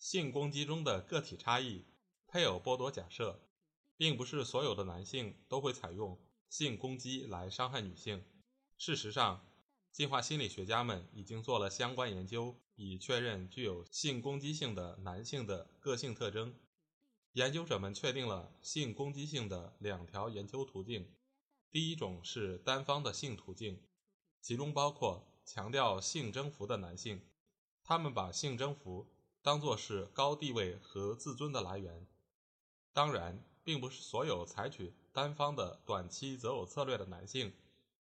性攻击中的个体差异，配偶剥夺假设，并不是所有的男性都会采用性攻击来伤害女性。事实上，进化心理学家们已经做了相关研究，以确认具有性攻击性的男性的个性特征。研究者们确定了性攻击性的两条研究途径：第一种是单方的性途径。其中包括强调性征服的男性，他们把性征服当作是高地位和自尊的来源。当然，并不是所有采取单方的短期择偶策略的男性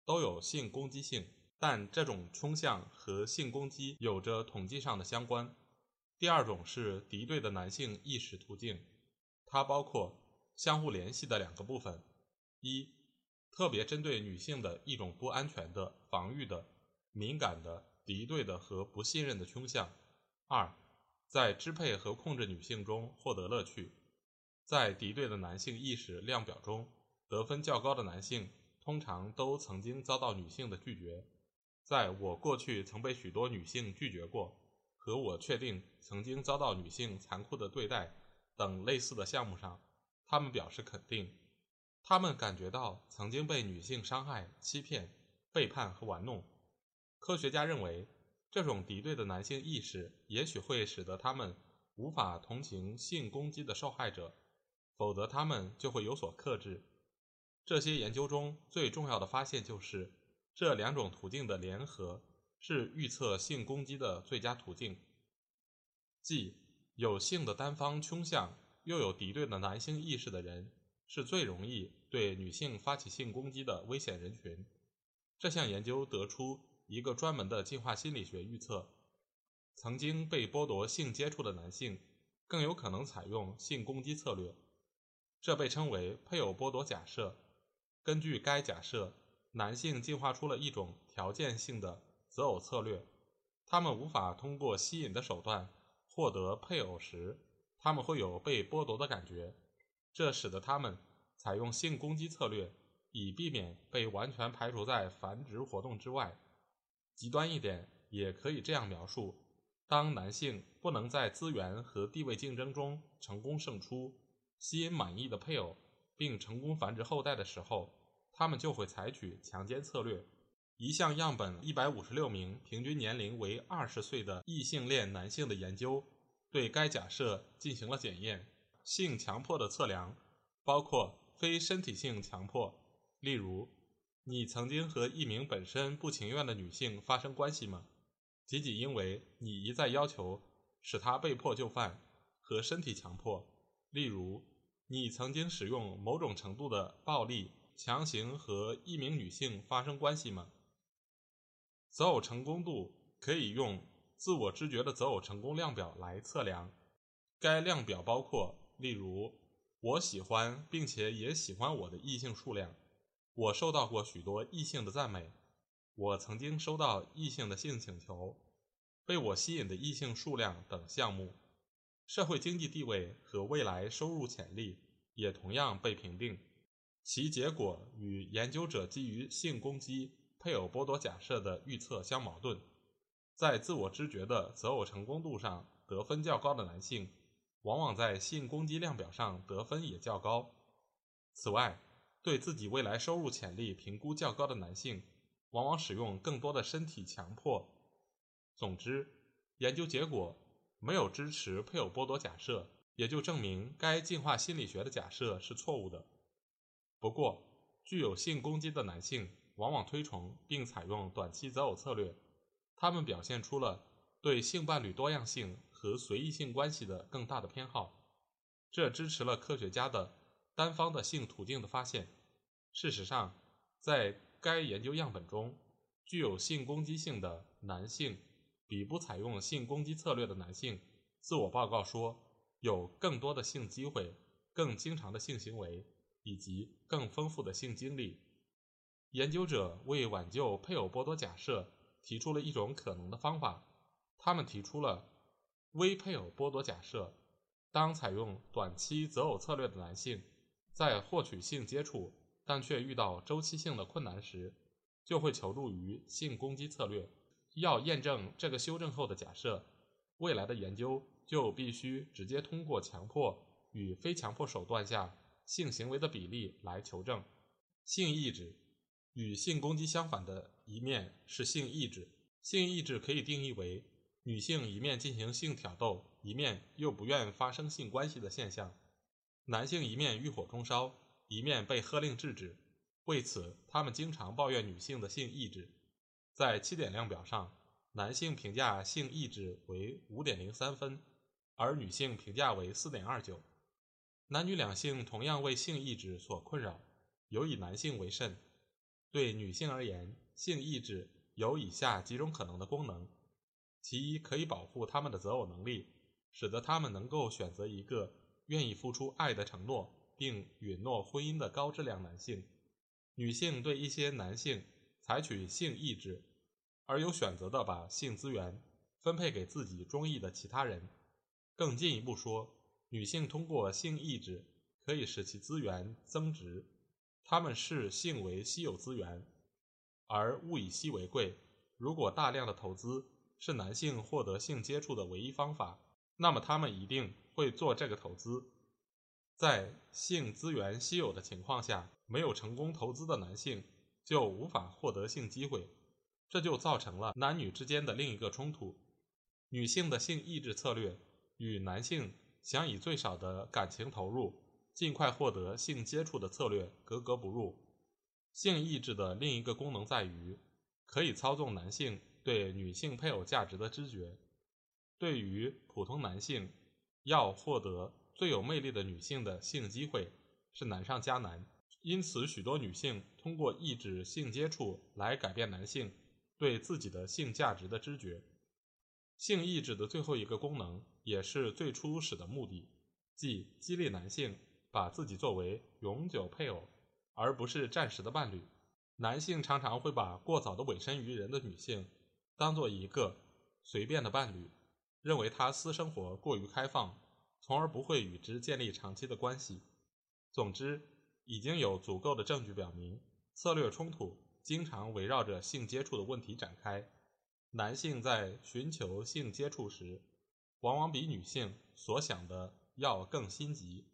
都有性攻击性，但这种倾向和性攻击有着统计上的相关。第二种是敌对的男性意识途径，它包括相互联系的两个部分：一。特别针对女性的一种不安全的、防御的、敏感的、敌对的和不信任的倾向。二，在支配和控制女性中获得乐趣。在敌对的男性意识量表中，得分较高的男性通常都曾经遭到女性的拒绝。在我过去曾被许多女性拒绝过，和我确定曾经遭到女性残酷的对待等类似的项目上，他们表示肯定。他们感觉到曾经被女性伤害、欺骗、背叛和玩弄。科学家认为，这种敌对的男性意识也许会使得他们无法同情性攻击的受害者，否则他们就会有所克制。这些研究中最重要的发现就是，这两种途径的联合是预测性攻击的最佳途径，即有性的单方倾向又有敌对的男性意识的人。是最容易对女性发起性攻击的危险人群。这项研究得出一个专门的进化心理学预测：曾经被剥夺性接触的男性更有可能采用性攻击策略。这被称为配偶剥夺假设。根据该假设，男性进化出了一种条件性的择偶策略：他们无法通过吸引的手段获得配偶时，他们会有被剥夺的感觉。这使得他们采用性攻击策略，以避免被完全排除在繁殖活动之外。极端一点，也可以这样描述：当男性不能在资源和地位竞争中成功胜出，吸引满意的配偶，并成功繁殖后代的时候，他们就会采取强奸策略。一项样本一百五十六名平均年龄为二十岁的异性恋男性的研究，对该假设进行了检验。性强迫的测量包括非身体性强迫，例如，你曾经和一名本身不情愿的女性发生关系吗？仅仅因为你一再要求使她被迫就范；和身体强迫，例如，你曾经使用某种程度的暴力强行和一名女性发生关系吗？择偶成功度可以用自我知觉的择偶成功量表来测量，该量表包括。例如，我喜欢并且也喜欢我的异性数量，我受到过许多异性的赞美，我曾经收到异性的性请求，被我吸引的异性数量等项目。社会经济地位和未来收入潜力也同样被评定，其结果与研究者基于性攻击、配偶剥夺假设的预测相矛盾。在自我知觉的择偶成功度上得分较高的男性。往往在性攻击量表上得分也较高。此外，对自己未来收入潜力评估较高的男性，往往使用更多的身体强迫。总之，研究结果没有支持配偶剥夺假设，也就证明该进化心理学的假设是错误的。不过，具有性攻击的男性往往推崇并采用短期择偶策略，他们表现出了对性伴侣多样性。和随意性关系的更大的偏好，这支持了科学家的单方的性途径的发现。事实上，在该研究样本中，具有性攻击性的男性比不采用性攻击策略的男性自我报告说有更多的性机会、更经常的性行为以及更丰富的性经历。研究者为挽救配偶剥夺假设提出了一种可能的方法，他们提出了微配偶剥夺假设：当采用短期择偶策略的男性在获取性接触，但却遇到周期性的困难时，就会求助于性攻击策略。要验证这个修正后的假设，未来的研究就必须直接通过强迫与非强迫手段下性行为的比例来求证。性抑制与性攻击相反的一面是性抑制。性抑制可以定义为女性一面进行性挑逗，一面又不愿发生性关系的现象；男性一面欲火中烧，一面被喝令制止。为此，他们经常抱怨女性的性意志。在七点量表上，男性评价性意志为五点零三分，而女性评价为四点二九。男女两性同样为性意志所困扰，尤以男性为甚。对女性而言，性意志有以下几种可能的功能：其一，可以保护他们的择偶能力，使得他们能够选择一个愿意付出爱的承诺并允诺婚姻的高质量男性。女性对一些男性。采取性抑制，而有选择的把性资源分配给自己中意的其他人。更进一步说，女性通过性抑制可以使其资源增值。她们视性为稀有资源，而物以稀为贵。如果大量的投资是男性获得性接触的唯一方法，那么他们一定会做这个投资。在性资源稀有的情况下，没有成功投资的男性。就无法获得性机会，这就造成了男女之间的另一个冲突。女性的性抑制策略与男性想以最少的感情投入尽快获得性接触的策略格格不入。性抑制的另一个功能在于可以操纵男性对女性配偶价值的知觉。对于普通男性，要获得最有魅力的女性的性机会是难上加难。因此，许多女性通过抑制性接触来改变男性对自己的性价值的知觉。性抑制的最后一个功能，也是最初始的目的，即激励男性把自己作为永久配偶，而不是暂时的伴侣。男性常常会把过早的委身于人的女性当做一个随便的伴侣，认为他私生活过于开放，从而不会与之建立长期的关系。总之。已经有足够的证据表明，策略冲突经常围绕着性接触的问题展开。男性在寻求性接触时，往往比女性所想的要更心急，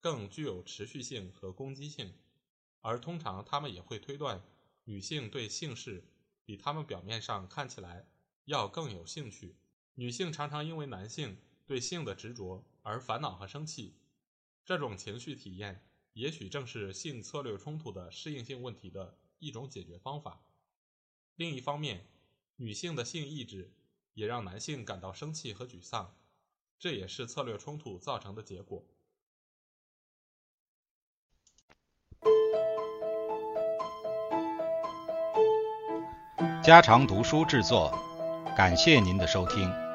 更具有持续性和攻击性。而通常，他们也会推断女性对性事比他们表面上看起来要更有兴趣。女性常常因为男性对性的执着而烦恼和生气，这种情绪体验。也许正是性策略冲突的适应性问题的一种解决方法。另一方面，女性的性意志也让男性感到生气和沮丧，这也是策略冲突造成的结果。家常读书制作，感谢您的收听。